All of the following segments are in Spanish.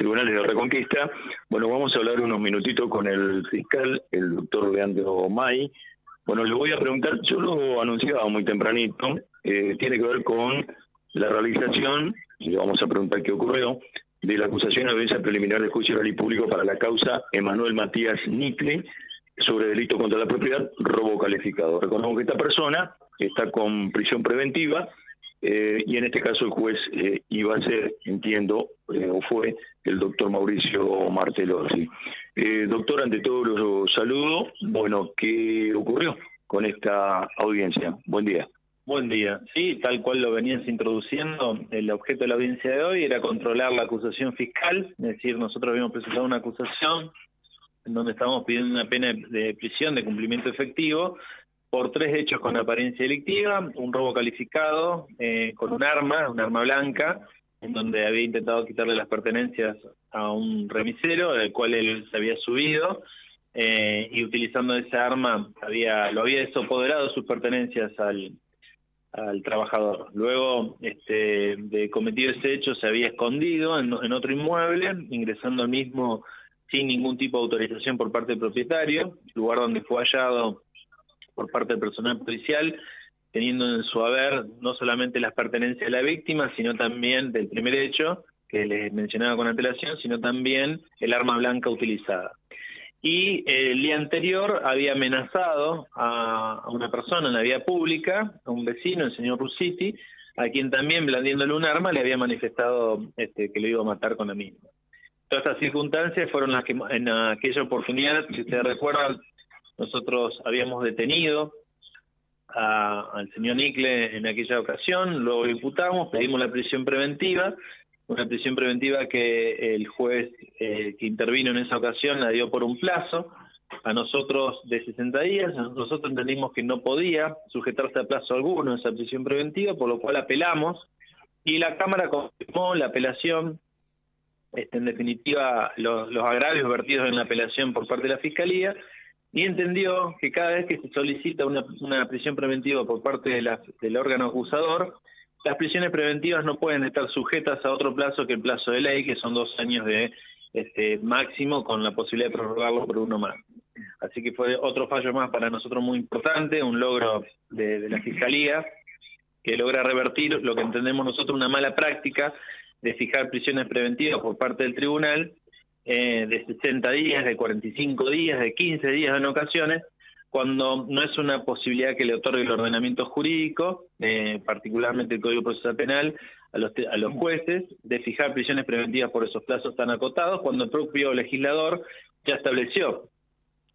tribunales de Reconquista. Bueno, vamos a hablar unos minutitos con el fiscal, el doctor Leandro May. Bueno, le voy a preguntar, yo lo anunciaba muy tempranito, eh, tiene que ver con la realización, y le vamos a preguntar qué ocurrió, de la acusación de audiencia preliminar de juicio oral y público para la causa Emanuel Matías Nicle sobre delito contra la propiedad, robo calificado. Reconozco que esta persona está con prisión preventiva eh, y en este caso el juez eh, iba a ser, entiendo, eh, o fue el doctor Mauricio Martelozzi. doctor, ante todo los saludo. Bueno, ¿qué ocurrió con esta audiencia? Buen día. Buen día. Sí, tal cual lo venías introduciendo, el objeto de la audiencia de hoy era controlar la acusación fiscal, es decir, nosotros habíamos presentado una acusación en donde estábamos pidiendo una pena de prisión de cumplimiento efectivo por tres hechos con apariencia delictiva, un robo calificado eh, con un arma, un arma blanca, en donde había intentado quitarle las pertenencias a un remisero, del cual él se había subido, eh, y utilizando esa arma había lo había desapoderado sus pertenencias al, al trabajador. Luego este, de cometido ese hecho se había escondido en, en otro inmueble, ingresando al mismo sin ningún tipo de autorización por parte del propietario, lugar donde fue hallado por parte del personal policial, teniendo en su haber no solamente las pertenencias de la víctima, sino también del primer hecho, que les mencionaba con antelación, sino también el arma blanca utilizada. Y el día anterior había amenazado a, una persona en la vía pública, a un vecino, el señor Rusiti, a quien también blandiéndole un arma le había manifestado este, que lo iba a matar con la misma. Todas estas circunstancias fueron las que en aquella oportunidad, si ustedes recuerdan, nosotros habíamos detenido al señor Nicle en aquella ocasión, lo imputamos, pedimos la prisión preventiva, una prisión preventiva que el juez eh, que intervino en esa ocasión la dio por un plazo, a nosotros de 60 días, nosotros entendimos que no podía sujetarse a plazo alguno esa prisión preventiva, por lo cual apelamos y la Cámara confirmó la apelación, este, en definitiva los agravios vertidos en la apelación por parte de la Fiscalía, y entendió que cada vez que se solicita una, prisión preventiva por parte de la, del órgano acusador, las prisiones preventivas no pueden estar sujetas a otro plazo que el plazo de ley, que son dos años de este, máximo, con la posibilidad de prorrogarlo por uno más. Así que fue otro fallo más para nosotros muy importante, un logro de la Fiscalía, que logra revertir lo que entendemos nosotros una mala práctica de fijar prisiones preventivas por parte del tribunal eh, de 60 días, de 45 días, de 15 días en ocasiones, cuando no es una posibilidad que le otorgue el ordenamiento jurídico, eh, particularmente el Código Procesal Penal, a los, a los jueces, de fijar prisiones preventivas por esos plazos tan acotados, cuando el propio legislador ya estableció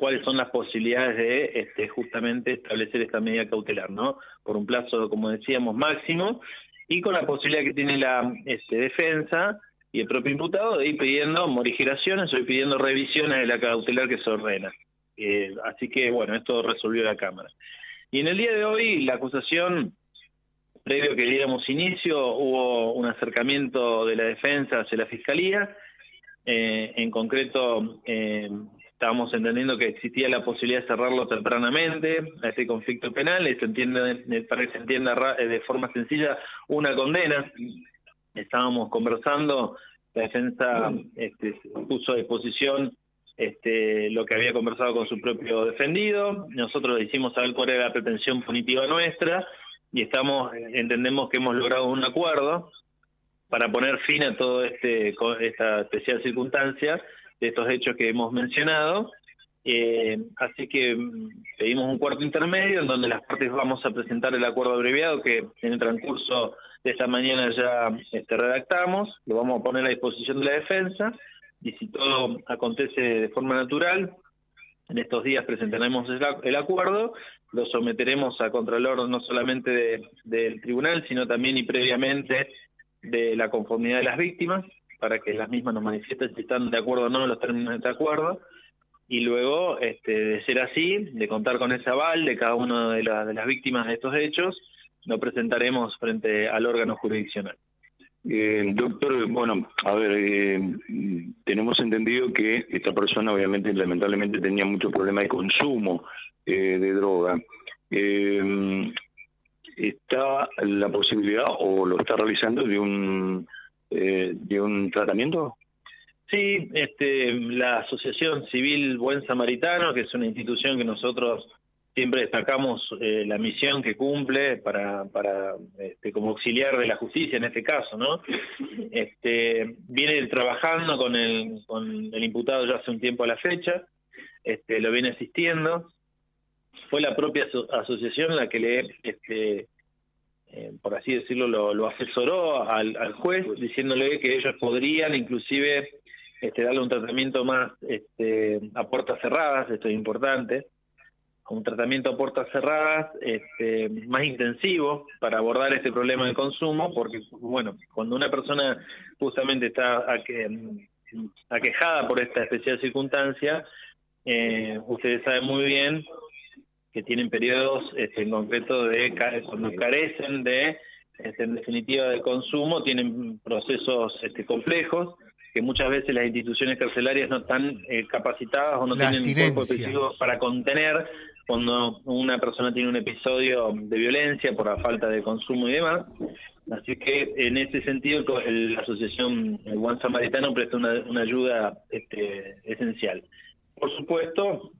cuáles son las posibilidades de este, justamente establecer esta medida cautelar, ¿no? Por un plazo, como decíamos, máximo, y con la posibilidad que tiene la este, defensa y el propio imputado de ir pidiendo morigeraciones o ir pidiendo revisiones de la cautelar que se ordena. Eh, así que, bueno, esto resolvió la Cámara. Y en el día de hoy, la acusación, previo que diéramos inicio, hubo un acercamiento de la defensa hacia la Fiscalía. Eh, en concreto, eh, estábamos entendiendo que existía la posibilidad de cerrarlo tempranamente a este conflicto penal, se entiende, para que se entienda de forma sencilla, una condena estábamos conversando, la defensa este, puso a disposición este, lo que había conversado con su propio defendido, nosotros le hicimos saber cuál era la pretensión punitiva nuestra y estamos entendemos que hemos logrado un acuerdo para poner fin a todo este esta especial circunstancia de estos hechos que hemos mencionado eh, así que mm, pedimos un cuarto intermedio en donde las partes vamos a presentar el acuerdo abreviado que en el transcurso de esta mañana ya este, redactamos, lo vamos a poner a disposición de la defensa y si todo acontece de forma natural, en estos días presentaremos el, acuerdo, lo someteremos a Contralor no solamente del tribunal, sino también y previamente de la conformidad de las víctimas, para que las mismas nos manifiesten si están de acuerdo o no en los términos de este acuerdo, y luego, este, de ser así, de contar con ese aval de cada una de, de las víctimas de estos hechos, lo presentaremos frente al órgano jurisdiccional. Eh, doctor, bueno, a ver, eh, tenemos entendido que esta persona obviamente lamentablemente tenía mucho problema de consumo eh, de droga. Eh, ¿Está la posibilidad o lo está realizando de un, de un tratamiento? Sí, este, la Asociación Civil Buen Samaritano, que es una institución que nosotros siempre destacamos eh, la misión que cumple para, para este, como auxiliar de la justicia en este caso, ¿no? Este, viene trabajando con el, con el imputado ya hace un tiempo a la fecha, este, lo viene asistiendo. Fue la propia asociación la que le, este, eh, por así decirlo, lo, lo asesoró al, al, juez, diciéndole que ellos podrían inclusive este, darle un tratamiento más este, a puertas cerradas, esto es importante, un tratamiento a puertas cerradas este, más intensivo para abordar este problema de consumo, porque, bueno, cuando una persona justamente está aquejada por esta especial circunstancia, eh, ustedes saben muy bien que tienen periodos este, en concreto de cuando carecen de, este, en definitiva, de consumo, tienen procesos este, complejos que muchas veces las instituciones carcelarias no están eh, capacitadas o no tienen cuerpo específico para contener cuando una persona tiene un episodio de violencia por la falta de consumo y demás. Así que en ese sentido la asociación Juan Samaritano presta una, una ayuda este, esencial. Por supuesto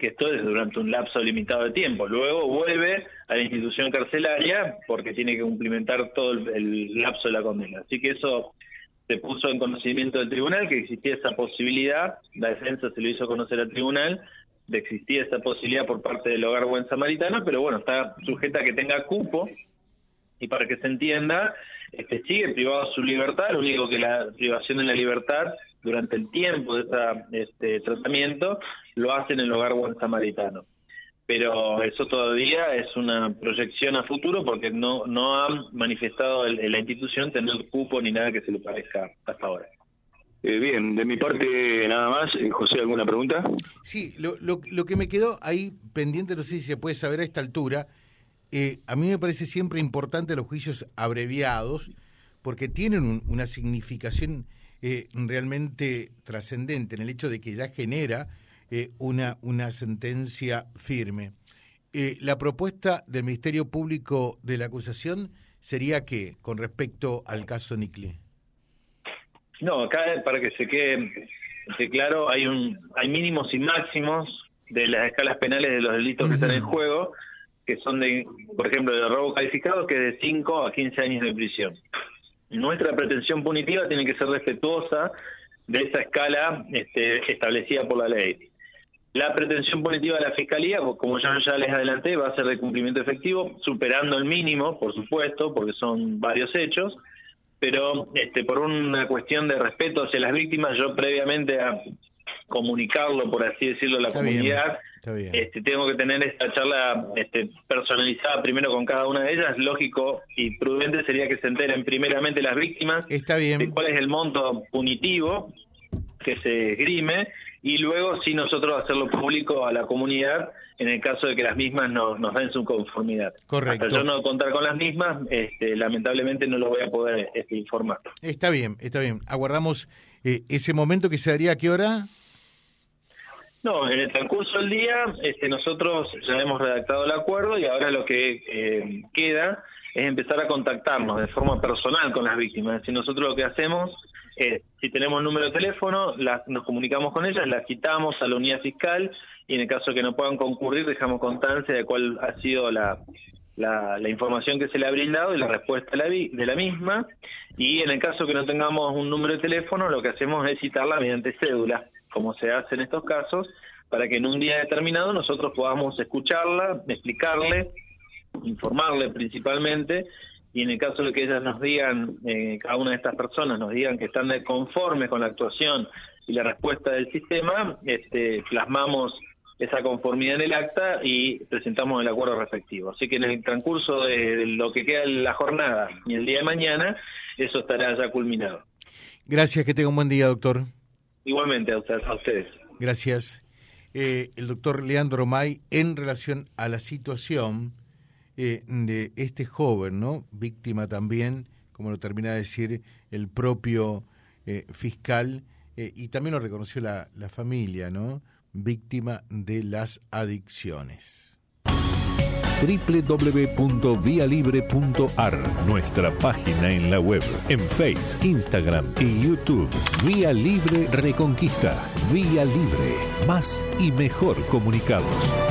que esto es durante un lapso limitado de tiempo. Luego vuelve a la institución carcelaria porque tiene que cumplimentar todo el lapso de la condena. Así que eso se puso en conocimiento del tribunal que existía esa posibilidad, la defensa se lo hizo conocer al tribunal, de existir esa posibilidad por parte del hogar buen samaritano, pero bueno, está sujeta a que tenga cupo y para que se entienda, este, sigue privado su libertad, lo único que la privación de la libertad durante el tiempo de este tratamiento lo hace en el hogar buen samaritano pero eso todavía es una proyección a futuro porque no no ha manifestado la institución tener cupo ni nada que se le parezca hasta ahora. Eh, bien, de mi parte nada más. Eh, José, ¿alguna pregunta? Sí, lo, lo, lo, que me quedó ahí pendiente, no sé si se puede saber a esta altura, eh, a mí me parece siempre importante los juicios abreviados porque tienen una significación realmente trascendente en el hecho de que ya genera eh, una, una sentencia firme. Eh, la propuesta del Ministerio Público de la acusación sería qué con respecto al caso Nicle. No, acá para que se quede, claro, hay un hay mínimos y máximos de las escalas penales de los delitos que están en juego, que son de, por ejemplo, de robo calificado, que es de 5 a 15 años de prisión. Nuestra pretensión punitiva tiene que ser respetuosa de esa escala este, establecida por la ley. La pretensión punitiva de la Fiscalía, como ya, ya les adelanté, va a ser de cumplimiento efectivo, superando el mínimo, por supuesto, porque son varios hechos, pero este, por una cuestión de respeto hacia las víctimas, yo previamente a comunicarlo, por así decirlo, a la comunidad, Este, tengo que tener esta charla este, personalizada primero con cada una de ellas. Lógico y prudente sería que se enteren primeramente las víctimas Está bien. de cuál es el monto punitivo que se esgrime y luego sí nosotros hacerlo público a la comunidad en el caso de que las mismas no, nos den su conformidad. Correcto. Hasta yo no contar con las mismas, este, lamentablemente no lo voy a poder este, informar. Está bien, está bien. Aguardamos eh, ese momento que se daría a qué hora. No, en el transcurso del día este, nosotros ya hemos redactado el acuerdo y ahora lo que eh, queda es empezar a contactarnos de forma personal con las víctimas. Decir, nosotros lo que hacemos si tenemos número de teléfono, nos comunicamos con ellas, las citamos a la unidad fiscal y en el caso que no puedan concurrir, dejamos constancia de cuál ha sido la, la, información que se le ha brindado y la respuesta la, de la misma. Y en el caso que no tengamos un número de teléfono, lo que hacemos es citarla mediante cédula, como se hace en estos casos, para que en un día determinado nosotros podamos escucharla, explicarle, informarle principalmente y en el caso de que ellas nos digan, eh, cada una de estas personas nos digan que están conformes con la actuación y la respuesta del sistema, este, plasmamos esa conformidad en el acta y presentamos el acuerdo respectivo. Así que en el transcurso de lo que queda de la jornada y el día de mañana, eso estará ya culminado. Gracias, que tenga un buen día, doctor. Igualmente, a ustedes. Gracias. Eh, el doctor Leandro May, en relación a la situación eh, de este joven, ¿no? Víctima también, como lo termina de decir el propio eh, fiscal, eh, y también lo reconoció la, la familia, ¿no? Víctima de las adicciones. www.vialibre.ar, nuestra página en la web, en Face, Instagram y YouTube. Vía Libre Reconquista. Vía Libre. Más y mejor comunicados.